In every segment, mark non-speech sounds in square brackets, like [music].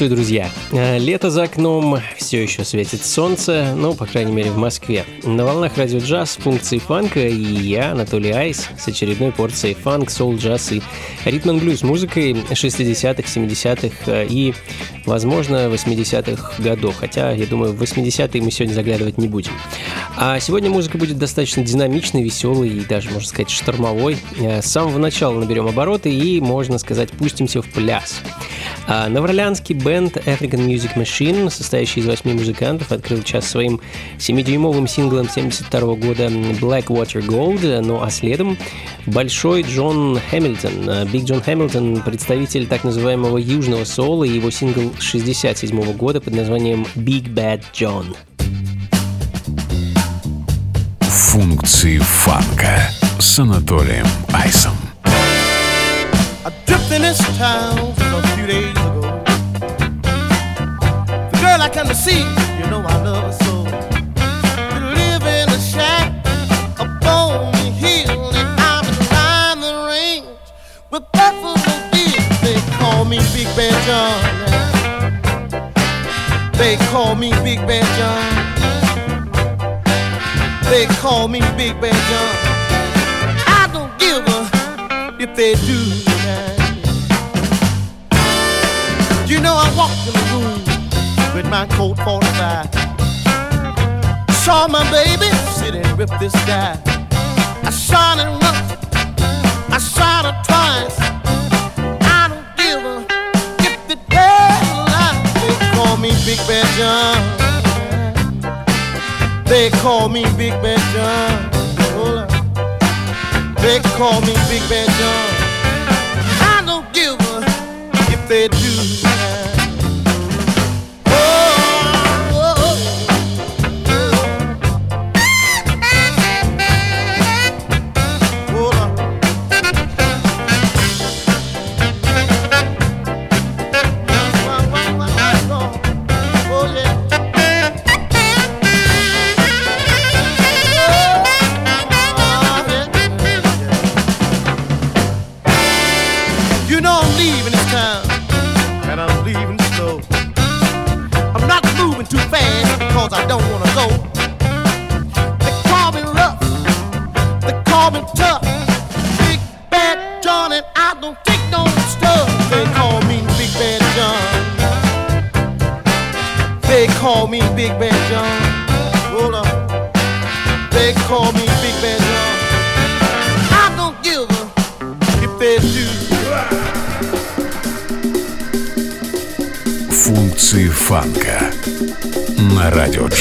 Приветствую, друзья! Э, лето за окном, все еще светит солнце, ну, по крайней мере, в Москве. На волнах радио джаз функции фанка и я, Анатолий Айс, с очередной порцией фанк, соул, джаз и ритм блюз музыкой 60-х, 70-х э, и, возможно, 80-х годов. Хотя, я думаю, в 80-е мы сегодня заглядывать не будем. А сегодня музыка будет достаточно динамичной, веселой и даже, можно сказать, штормовой. Э, с самого начала наберем обороты и, можно сказать, пустимся в пляс. А новоорлеанский бенд African Music Machine, состоящий из восьми музыкантов, открыл час своим 7-дюймовым синглом 72 года Black Water Gold, ну а следом Большой Джон Хэмилтон. Биг Джон Хэмилтон, представитель так называемого южного соула, и его сингл 67 года под названием Big Bad John. Функции фанка с Анатолием Айсом. In this town a few days ago. The girl I come to see, you know I love her so. We live in a shack up on the hill, and I'm in the range with Buffalo Bills. They call me Big Bad John. They call me Big Bad John. They call me Big Bad John. I don't give a if they do. You know I walked in the room with my coat 45. Saw my baby sitting with this guy. I shot it once, I shot her twice. I don't give a if the lie. They call me Big Bad John. They call me Big Bad John. They call me Big Bad John. I don't give a if they do.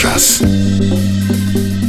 На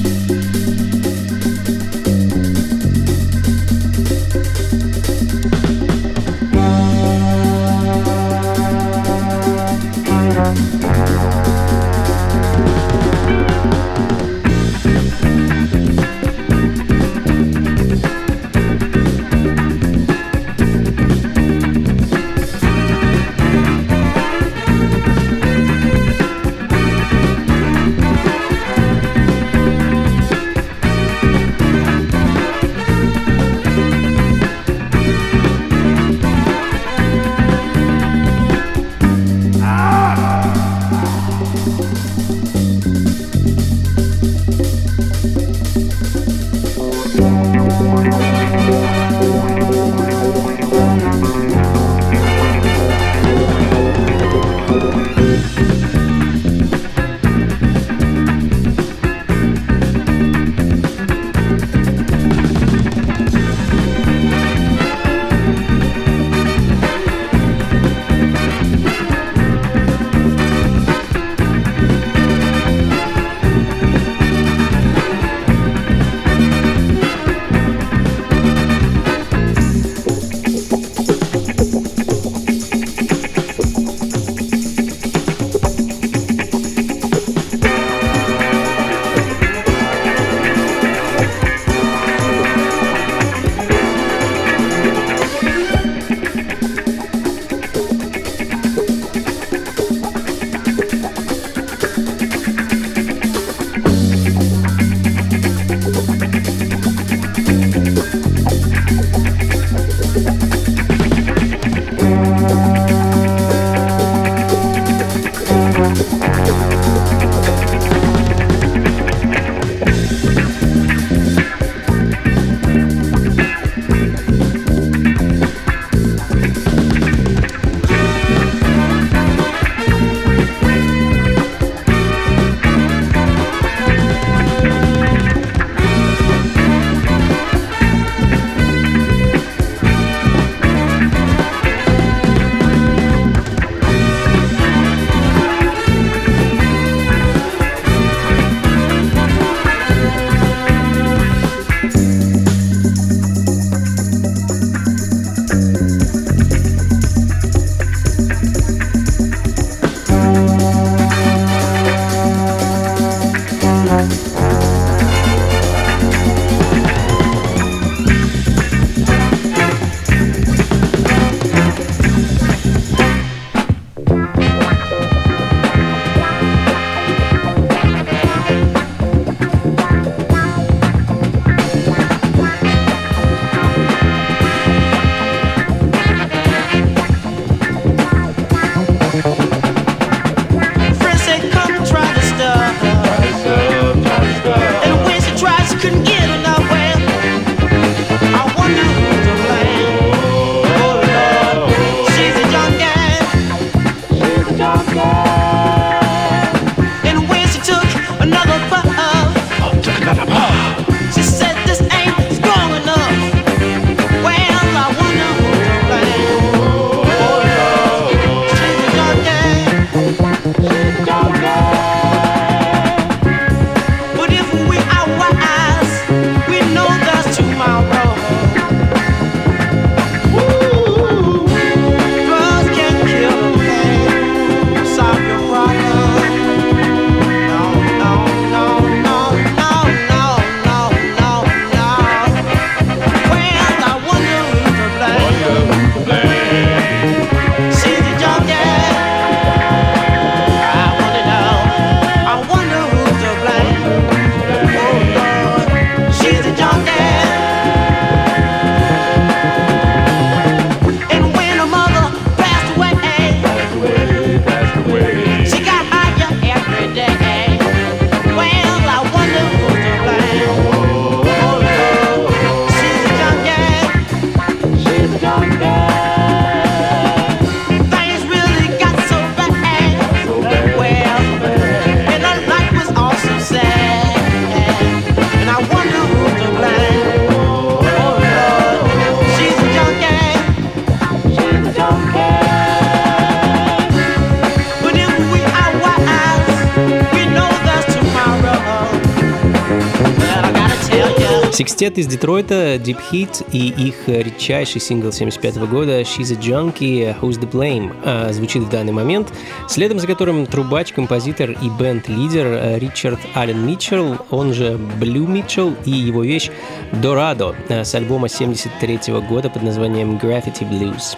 Секстет из Детройта, Deep Heat и их редчайший сингл 75 года «She's a Junkie, Who's the Blame» а, звучит в данный момент, следом за которым трубач, композитор и бенд-лидер Ричард Аллен Митчелл, он же Блю Митчелл и его вещь «Дорадо» с альбома 73 года под названием «Graffiti Blues».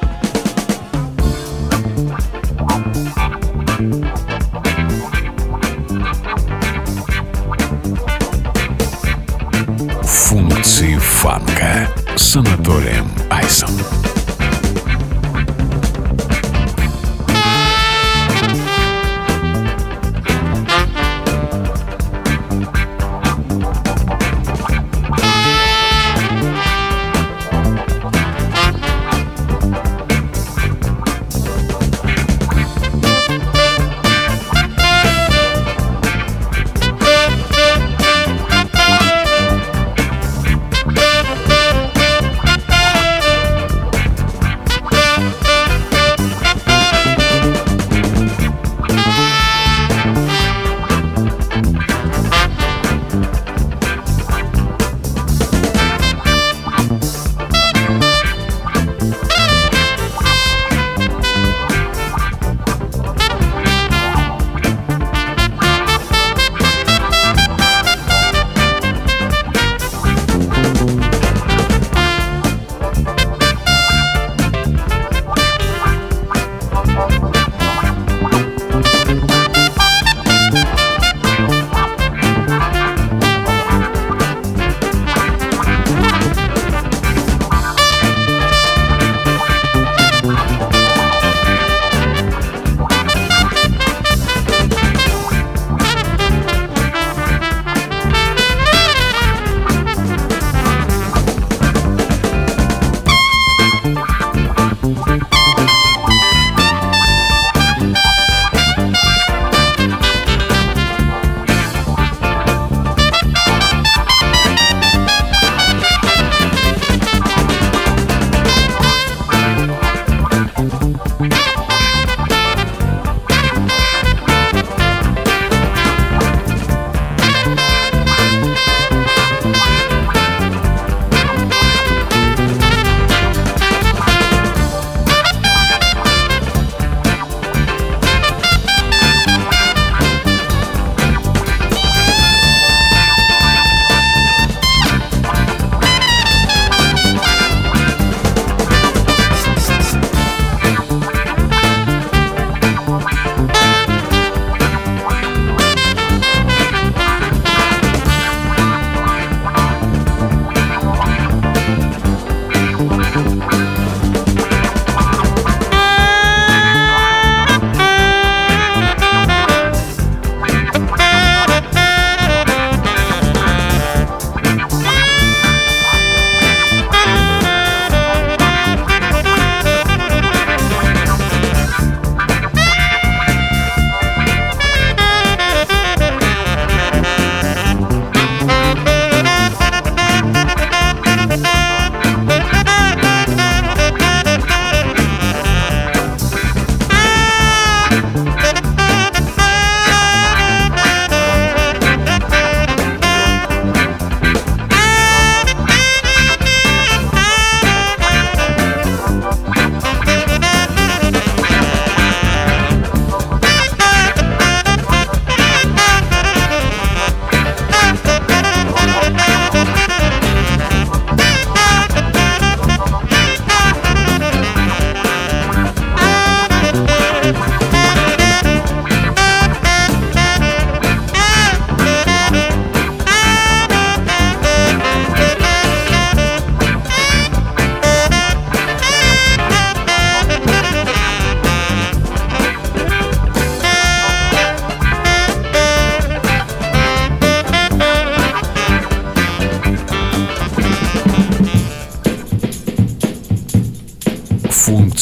Awesome.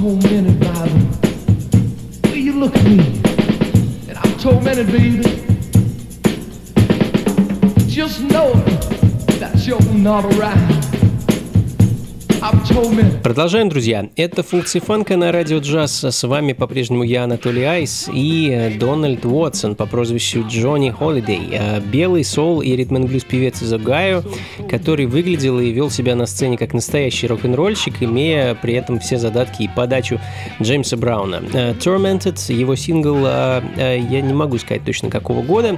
Tormented by the way you look at me. And I'm tormented, baby. Just know that you're not around. Продолжаем, друзья. Это функции фанка на радио джаз. С вами по-прежнему я, Анатолий Айс, и э, Дональд Уотсон по прозвищу Джонни Холидей. Э, белый сол и ритм блюз певец из Огайо, который выглядел и вел себя на сцене как настоящий рок-н-ролльщик, имея при этом все задатки и подачу Джеймса Брауна. Э, Tormented, его сингл, я не могу сказать точно какого года,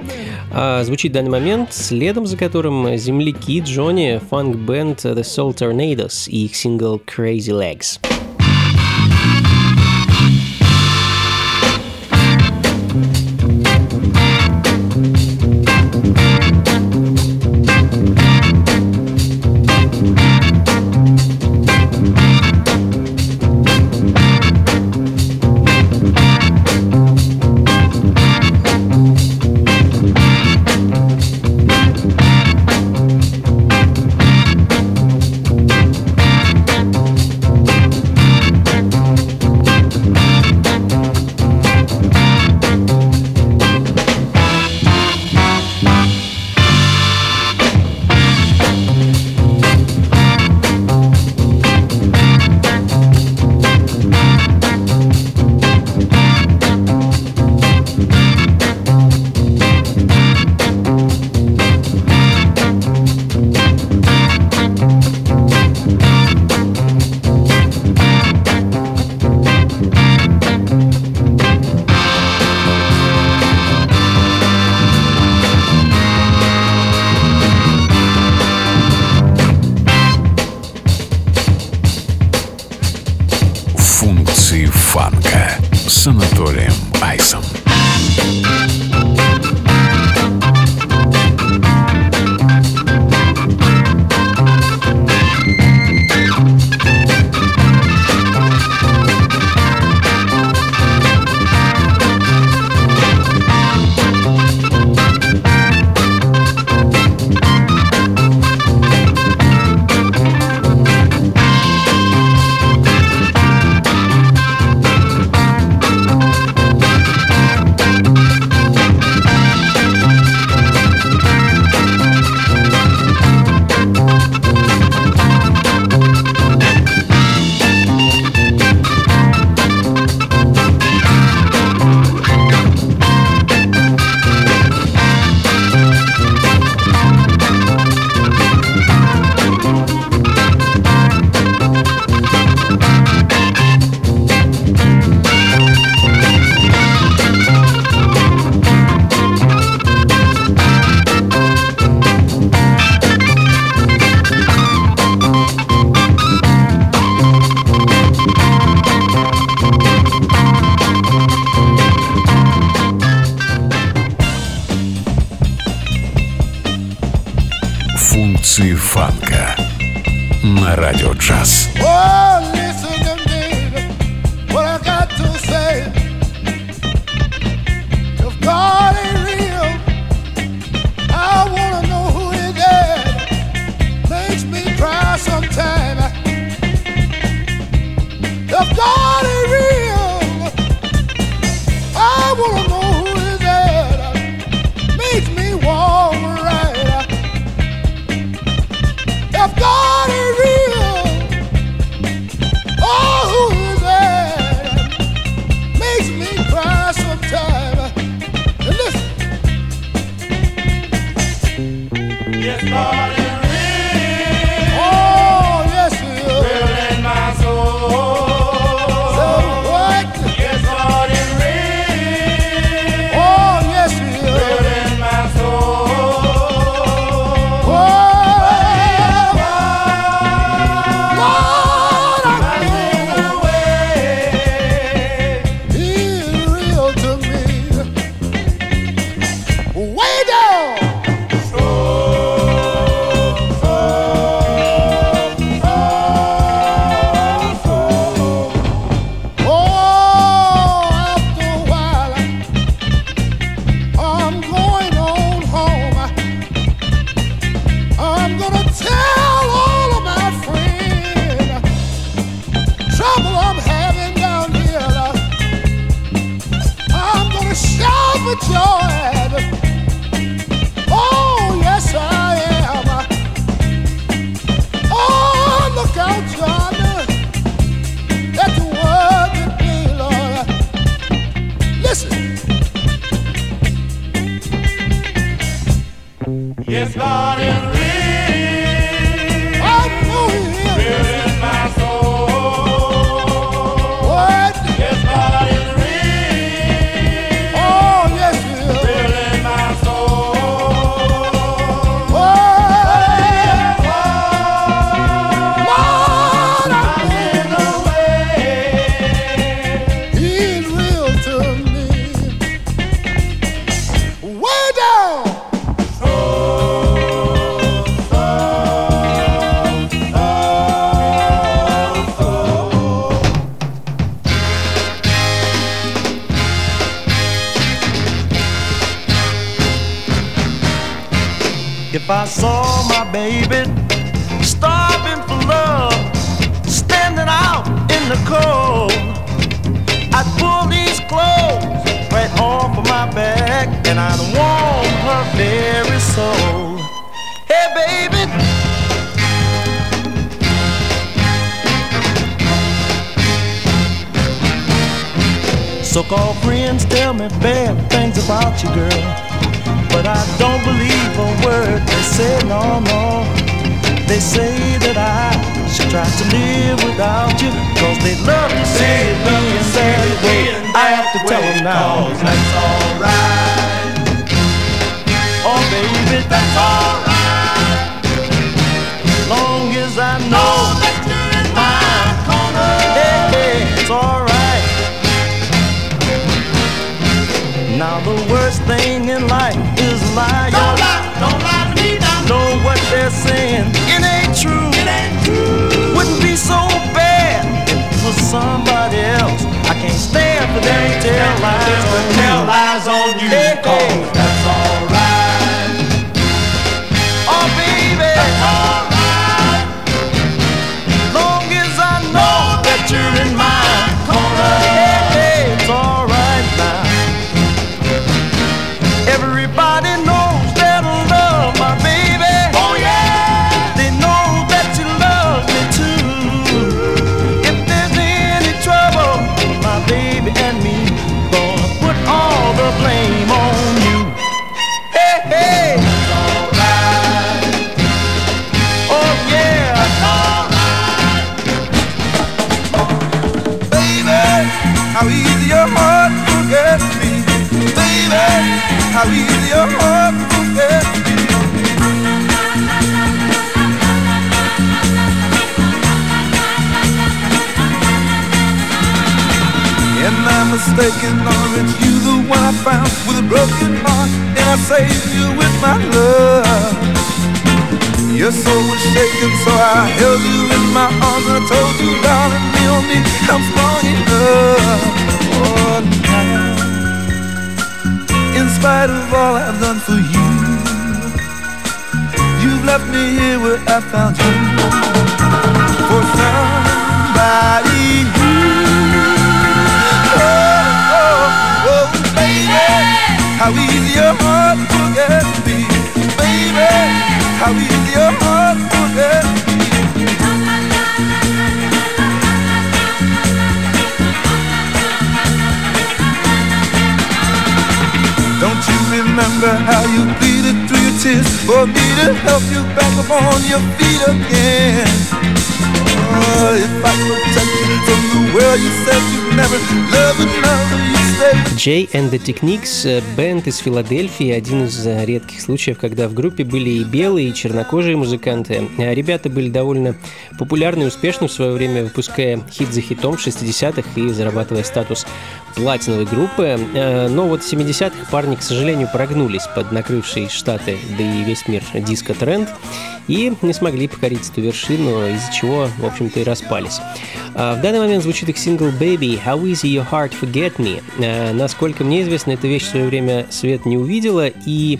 звучит в данный момент, следом за которым земляки Джонни, фанк-бенд The Soul Tornadoes и их single Crazy Legs. of God. Jay and the Techniques, э, бенд из Филадельфии, один из э, редких случаев, когда в группе были и белые, и чернокожие музыканты. А ребята были довольно популярны и успешны в свое время, выпуская хит за хитом в 60-х и зарабатывая статус платиновой группы. Э, но вот в 70-х парни, к сожалению, прогнулись под накрывшие Штаты, да и весь мир диско-тренд, и не смогли покорить эту вершину, из-за чего, в общем-то, и распались. А, в данный момент звучит их сингл «Baby, How Easy Your Heart Forget Me». Э, насколько мне известно, эта вещь в свое время свет не увидела и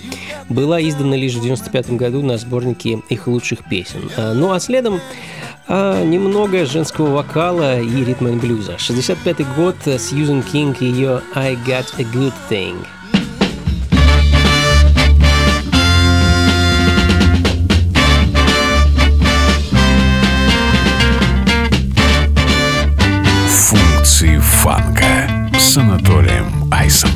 была издана лишь в 95 году на сборнике их лучших песен. Э, ну а следом а немного женского вокала и ритм и блюза. 65-й год, э, Сьюзен Кинг и ее «I Got a Good Thing». Функции фанка с Анатолием Айсом.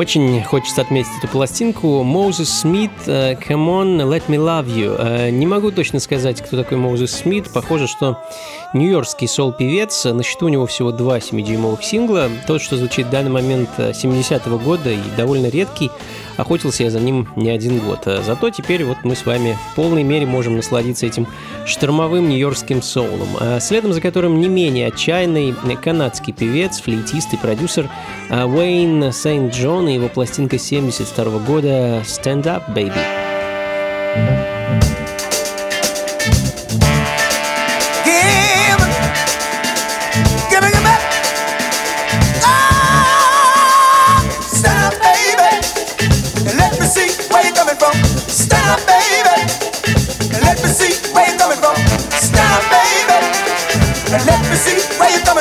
Очень хочется отметить эту пластинку. Моузес Смит, э, Come on, Let Me Love You. Э, не могу точно сказать, кто такой Моузес Смит. Похоже, что нью-йоркский соул-певец. На счету у него всего два 7-дюймовых сингла. Тот, что звучит в данный момент 70-го э, года и довольно редкий, охотился я за ним не один год. А зато теперь вот мы с вами в полной мере можем насладиться этим штормовым нью-йоркским соулом, а следом за которым не менее отчаянный канадский певец, флейтист и продюсер а, Уэйн Сент-Джон и его пластинка 72 года «Stand Up, Baby». see where you coming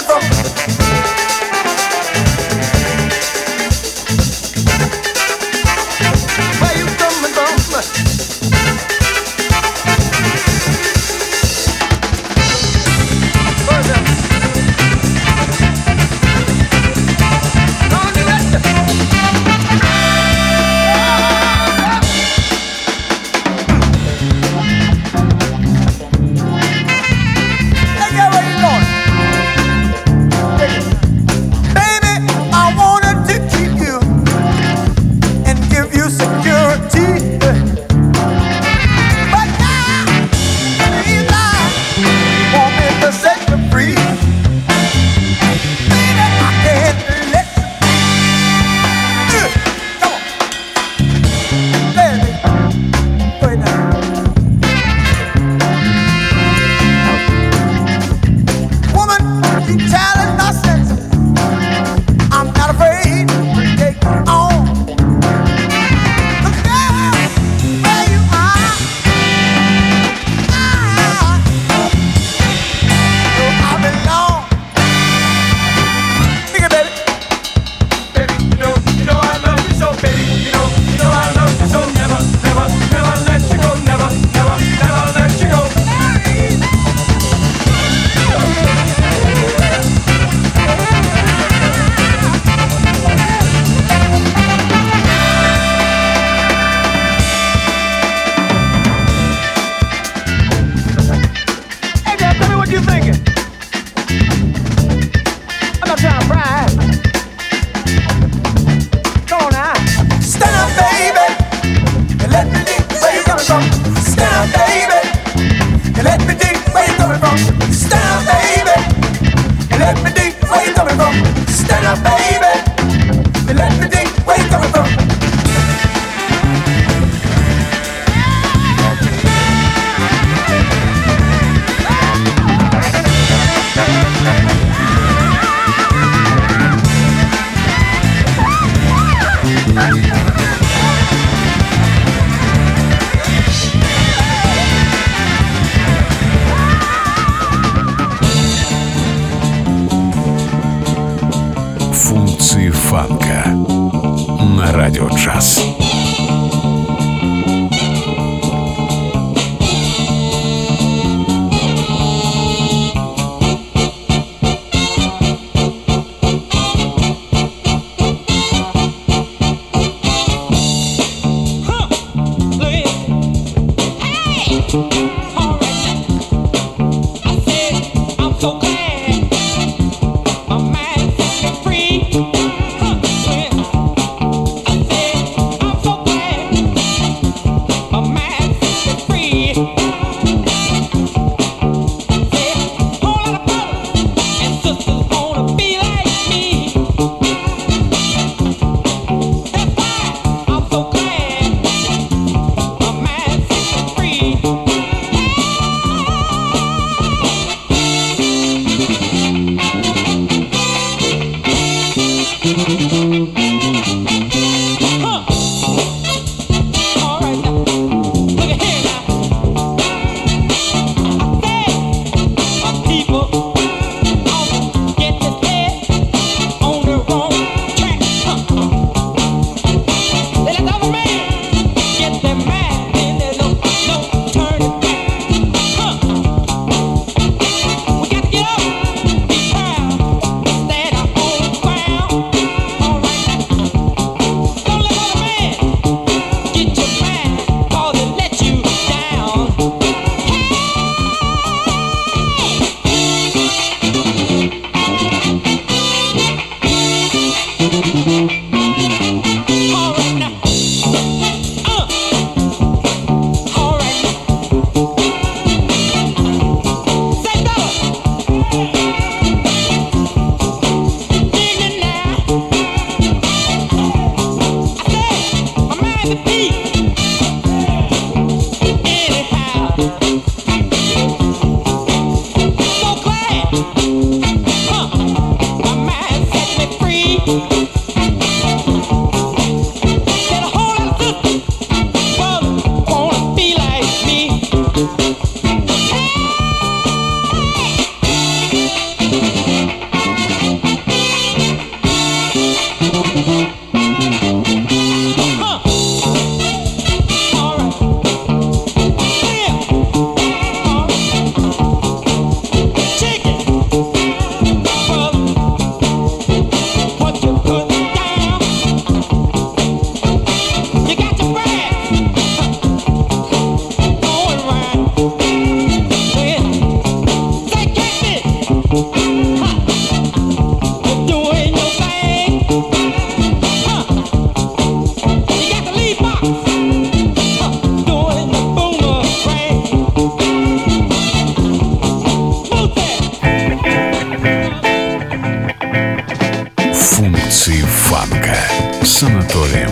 эмоции фанка с Анатолием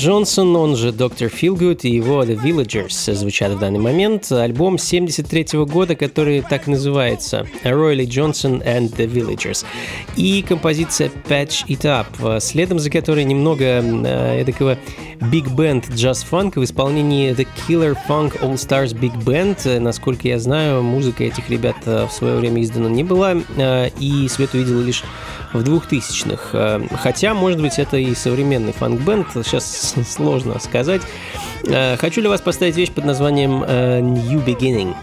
Джонсон, он же Доктор Филгуд и его The Villagers звучат в данный момент. Альбом 73 -го года, который так и называется Ройли Джонсон and The Villagers. И композиция Patch It Up, следом за которой немного э, эдакого Big Band Jazz Funk в исполнении The Killer Funk All Stars Big Band. Насколько я знаю, музыка этих ребят э, в свое время издана не была, э, и свет увидела лишь в 2000-х. Э, хотя, может быть, это и современный фанк-бенд, сейчас [laughs] сложно сказать. Э, хочу для вас поставить вещь под названием э, New Beginning.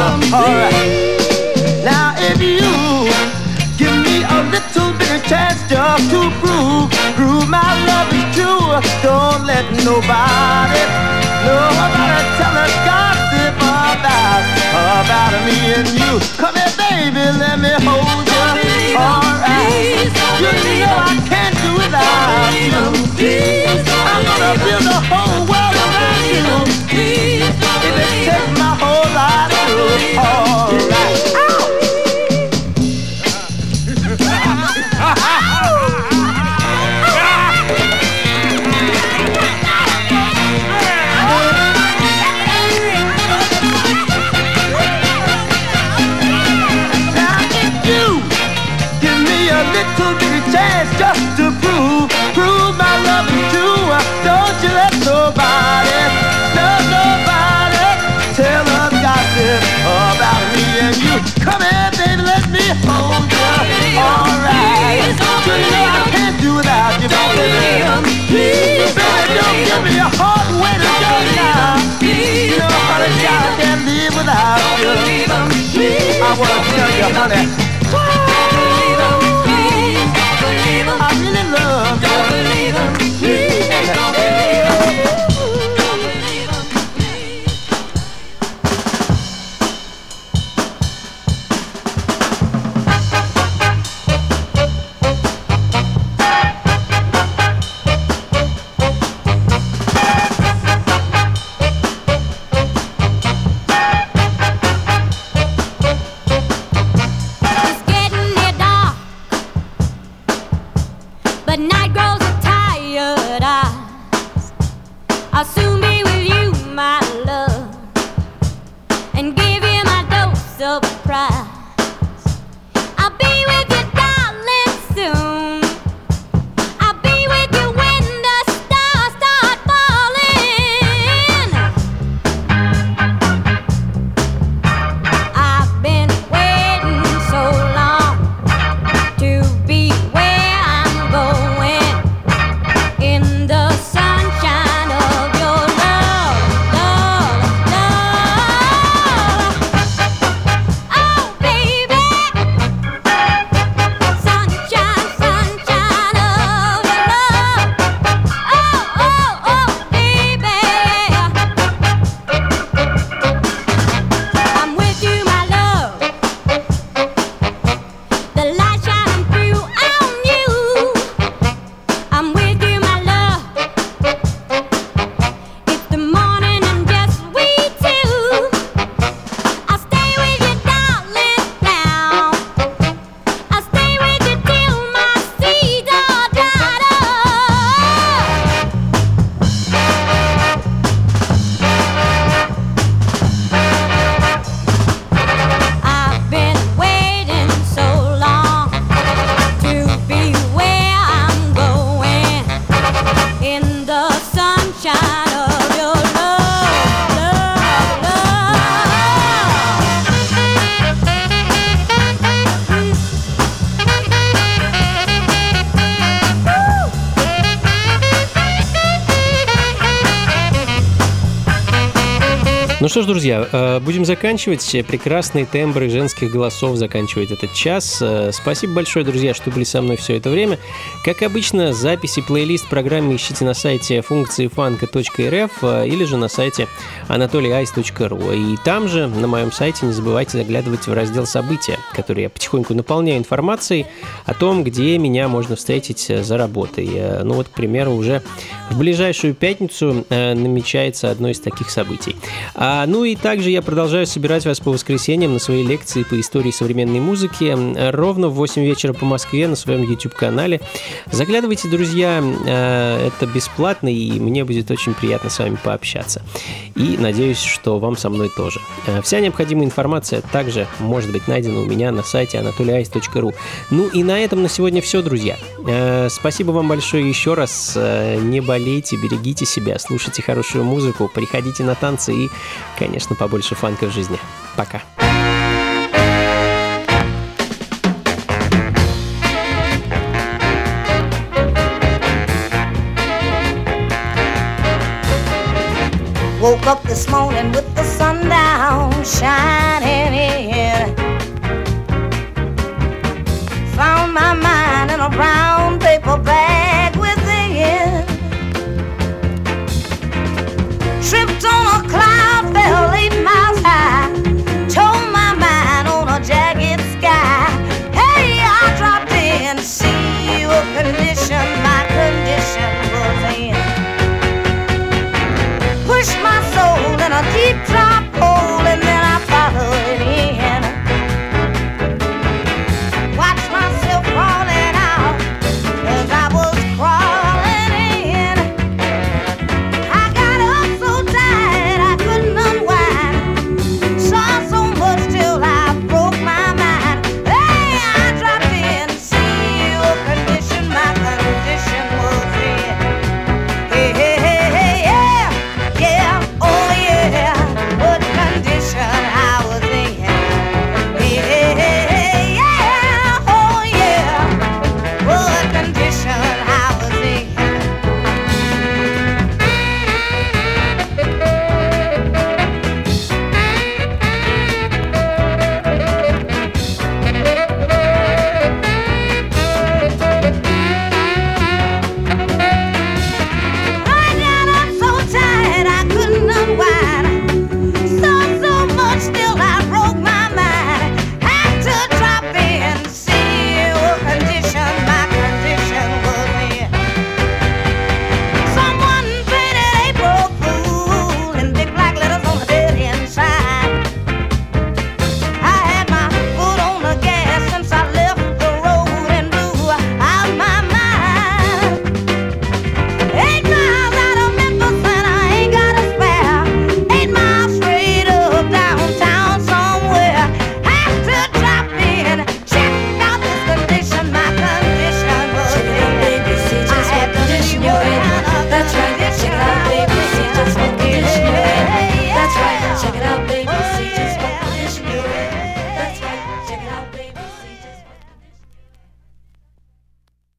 Alright. Now if you give me a little bit of chance just to prove, prove my love is true. Don't let nobody, nobody tell a gossip about, about me and you. Come here, baby, let me hold you. Alright. You know I can't do without you. I'm gonna build a whole これ見ないでやね。Ну что ж, друзья, э, будем заканчивать. Прекрасные тембры женских голосов заканчивает этот час. Э, спасибо большое, друзья, что были со мной все это время. Как обычно, записи плейлист программы ищите на сайте функции фанка.рф э, или же на сайте anatolyice.ru. И там же, на моем сайте, не забывайте заглядывать в раздел «События», который я потихоньку наполняю информацией о том, где меня можно встретить за работой. Ну вот, к примеру, уже в ближайшую пятницу намечается одно из таких событий. А, ну и также я продолжаю собирать вас по воскресеньям на свои лекции по истории современной музыки ровно в 8 вечера по Москве на своем YouTube-канале. Заглядывайте, друзья, э, это бесплатно, и мне будет очень приятно с вами пообщаться. И надеюсь, что вам со мной тоже. Э, вся необходимая информация также может быть найдена у меня на сайте anatolyice.ru. Ну и на этом на сегодня все, друзья. Э, спасибо вам большое еще раз. Не болейте, берегите себя, слушайте хорошую музыку, приходите на танцы и Конечно, побольше фанка в жизни. Пока. Woke up this morning with the sundown shining in. Found my mind in a brown paper bag.